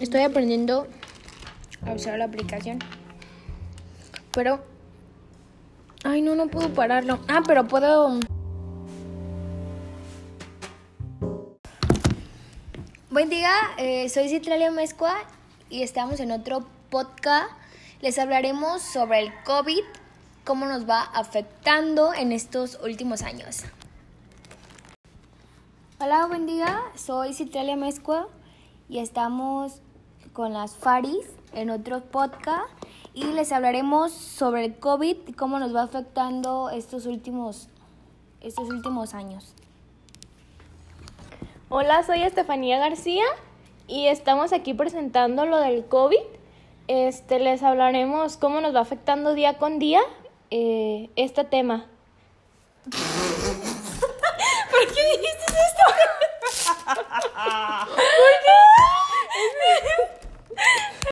Estoy aprendiendo a usar la aplicación. Pero... Ay, no, no puedo pararlo. Ah, pero puedo... Buen día, eh, soy Citralia Mezcua y estamos en otro podcast. Les hablaremos sobre el COVID, cómo nos va afectando en estos últimos años. Hola, buen día, soy Citralia Mezcua y estamos con las Faris en otro podcast y les hablaremos sobre el COVID y cómo nos va afectando estos últimos, estos últimos años. Hola, soy Estefanía García y estamos aquí presentando lo del COVID. Este, les hablaremos cómo nos va afectando día con día eh, este tema.